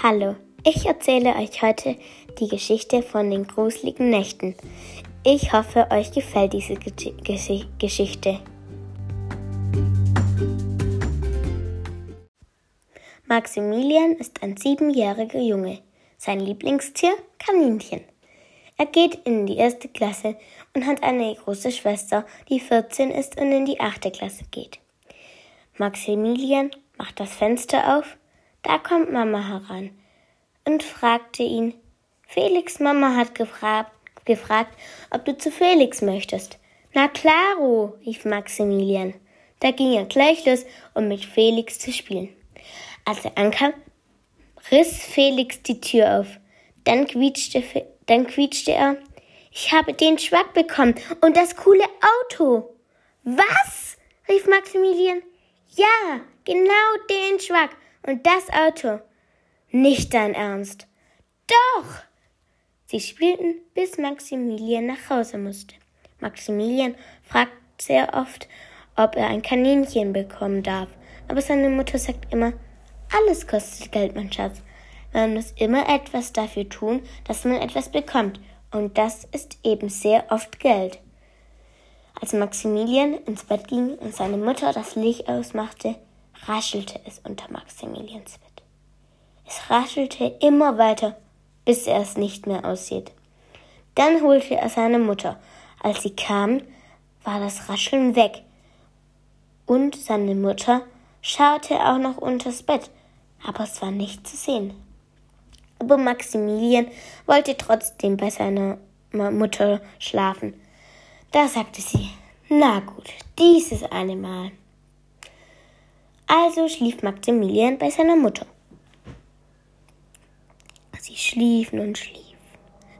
Hallo, ich erzähle euch heute die Geschichte von den gruseligen Nächten. Ich hoffe, euch gefällt diese Gesch Geschichte. Maximilian ist ein siebenjähriger Junge. Sein Lieblingstier Kaninchen. Er geht in die erste Klasse und hat eine große Schwester, die 14 ist und in die achte Klasse geht. Maximilian macht das Fenster auf da kommt Mama heran und fragte ihn, Felix Mama hat gefragt, gefragt, ob du zu Felix möchtest. Na klaro, rief Maximilian. Da ging er gleich los, um mit Felix zu spielen. Als er ankam, riss Felix die Tür auf. Dann quietschte, dann quietschte er, ich habe den Schwack bekommen und das coole Auto. Was? rief Maximilian. Ja, genau den Schwack und das Auto. Nicht dein Ernst. Doch. Sie spielten, bis Maximilian nach Hause musste. Maximilian fragt sehr oft, ob er ein Kaninchen bekommen darf. Aber seine Mutter sagt immer, alles kostet Geld, mein Schatz. Man muss immer etwas dafür tun, dass man etwas bekommt. Und das ist eben sehr oft Geld. Als Maximilian ins Bett ging und seine Mutter das Licht ausmachte, raschelte es unter Maximilians Bett. Es raschelte immer weiter, bis er es nicht mehr aussieht. Dann holte er seine Mutter. Als sie kam, war das Rascheln weg. Und seine Mutter schaute auch noch unters Bett, aber es war nicht zu sehen. Aber Maximilian wollte trotzdem bei seiner Mutter schlafen. Da sagte sie, na gut, dieses eine Mal. Also schlief Maximilian bei seiner Mutter. Sie schliefen und schliefen,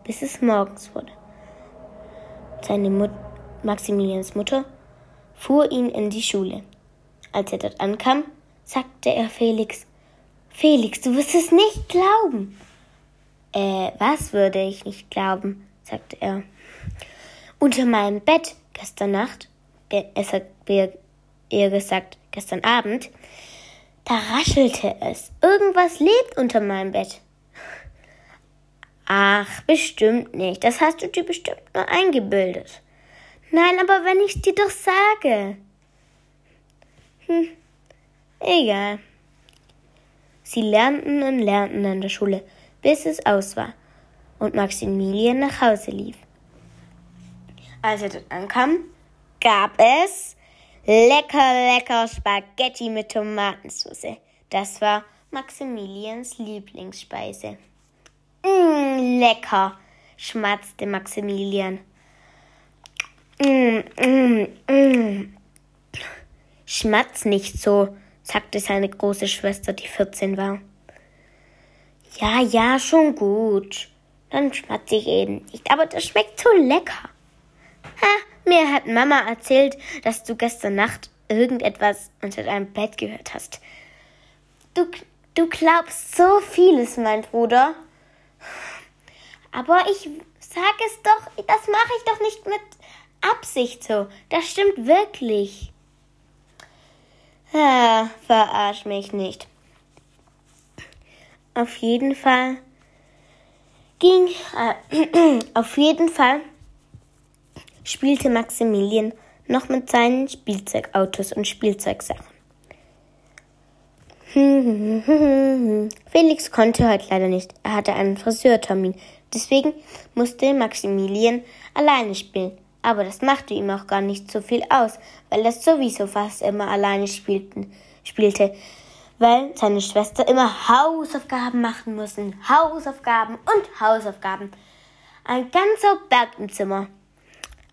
bis es morgens wurde. Seine Mut Maximilians Mutter fuhr ihn in die Schule. Als er dort ankam, sagte er Felix, Felix, du wirst es nicht glauben. Äh, was würde ich nicht glauben? sagte er. Unter meinem Bett gestern Nacht, es hat eher gesagt gestern Abend, da raschelte es. Irgendwas lebt unter meinem Bett. Ach, bestimmt nicht. Das hast du dir bestimmt nur eingebildet. Nein, aber wenn ich's dir doch sage. Hm, egal. Sie lernten und lernten an der Schule, bis es aus war und Maximilian nach Hause lief. Als er dort ankam, gab es Lecker, lecker Spaghetti mit Tomatensauce. Das war Maximilians Lieblingsspeise. Mmm, lecker, schmatzte Maximilian. Mmm, mmm, mmm. Schmatz nicht so, sagte seine große Schwester, die 14 war. Ja, ja, schon gut. Dann schmatze ich eben nicht, aber das schmeckt so lecker. Ha, mir hat Mama erzählt, dass du gestern Nacht irgendetwas unter deinem Bett gehört hast. Du, du glaubst so vieles, mein Bruder. Aber ich sag es doch, das mache ich doch nicht mit Absicht so. Das stimmt wirklich. Ja, verarsch mich nicht. Auf jeden Fall ging, äh, auf jeden Fall spielte Maximilian noch mit seinen Spielzeugautos und Spielzeugsachen. Felix konnte heute leider nicht. Er hatte einen Friseurtermin. Deswegen musste Maximilian alleine spielen. Aber das machte ihm auch gar nicht so viel aus, weil er sowieso fast immer alleine spielten, spielte. Weil seine Schwester immer Hausaufgaben machen mussten. Hausaufgaben und Hausaufgaben. Ein ganzer Berg im Zimmer.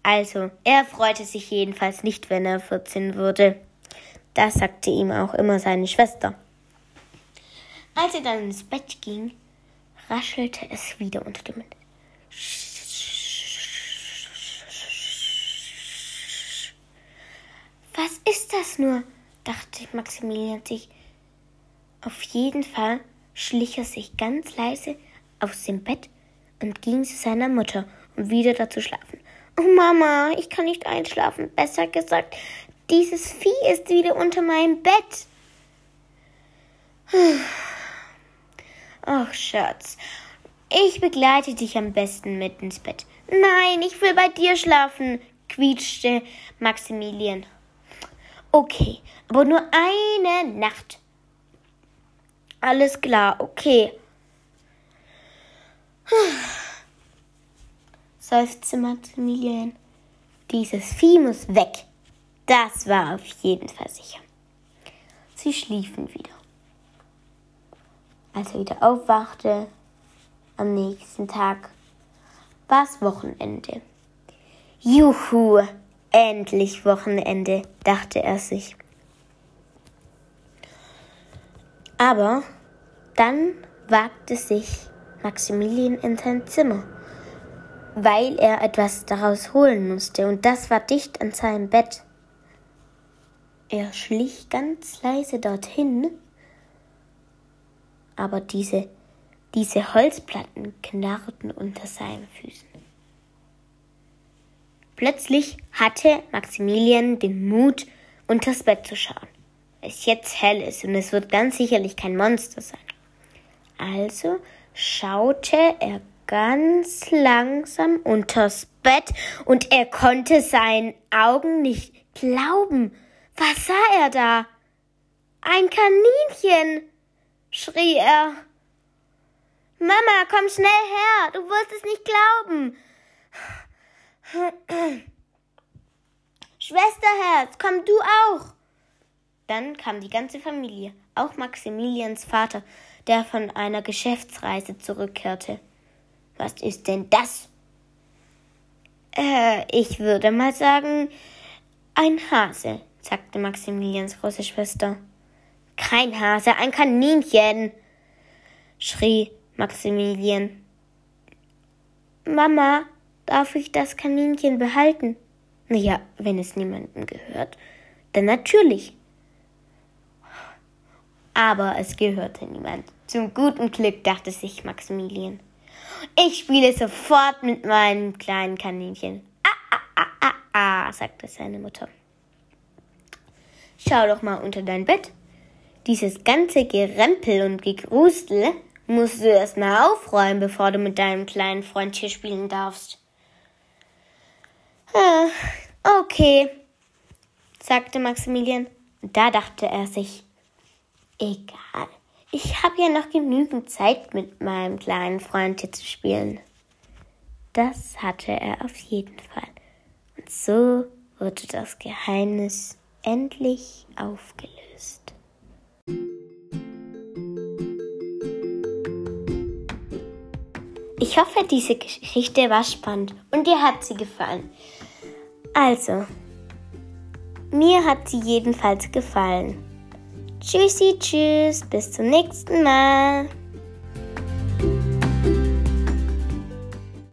Also, er freute sich jedenfalls nicht, wenn er 14 wurde. Das sagte ihm auch immer seine Schwester. Als er dann ins Bett ging, raschelte es wieder unter dem Bett. Was ist das nur? dachte Maximilian sich. Auf jeden Fall schlich er sich ganz leise aus dem Bett und ging zu seiner Mutter, um wieder da zu schlafen. Oh Mama, ich kann nicht einschlafen. Besser gesagt, dieses Vieh ist wieder unter meinem Bett. Ach, Schatz, ich begleite dich am besten mit ins Bett. Nein, ich will bei dir schlafen, quietschte Maximilian. Okay, aber nur eine Nacht. Alles klar, okay. Seufzte Maximilian. Dieses Vieh muss weg. Das war auf jeden Fall sicher. Sie schliefen wieder. Als er wieder aufwachte, am nächsten Tag, war es Wochenende. Juhu, endlich Wochenende, dachte er sich. Aber dann wagte sich Maximilian in sein Zimmer, weil er etwas daraus holen musste, und das war dicht an seinem Bett. Er schlich ganz leise dorthin, aber diese, diese Holzplatten knarrten unter seinen Füßen. Plötzlich hatte Maximilian den Mut, unters Bett zu schauen, weil es jetzt hell ist und es wird ganz sicherlich kein Monster sein. Also schaute er ganz langsam unters Bett und er konnte seinen Augen nicht glauben. Was sah er da? Ein Kaninchen, schrie er. Mama, komm schnell her, du wirst es nicht glauben. Schwesterherz, komm du auch. Dann kam die ganze Familie, auch Maximilians Vater, der von einer Geschäftsreise zurückkehrte. Was ist denn das? Äh, ich würde mal sagen, ein Hase, sagte Maximilians große Schwester. Kein Hase, ein Kaninchen, schrie Maximilian. Mama, darf ich das Kaninchen behalten? Na ja, wenn es niemandem gehört, dann natürlich. Aber es gehörte niemand. Zum guten Glück dachte sich Maximilian. Ich spiele sofort mit meinem kleinen Kaninchen. Ah, ah, ah, ah, ah, sagte seine Mutter. Schau doch mal unter dein Bett. Dieses ganze Gerempel und Gegrusel musst du erst mal aufräumen, bevor du mit deinem kleinen Freund hier spielen darfst. Ah, okay, sagte Maximilian. Und da dachte er sich, egal, ich habe ja noch genügend Zeit mit meinem kleinen Freund hier zu spielen. Das hatte er auf jeden Fall. Und so wurde das Geheimnis endlich aufgelöst. Ich hoffe, diese Geschichte war spannend und dir hat sie gefallen. Also, mir hat sie jedenfalls gefallen. Tschüssi, tschüss, bis zum nächsten Mal.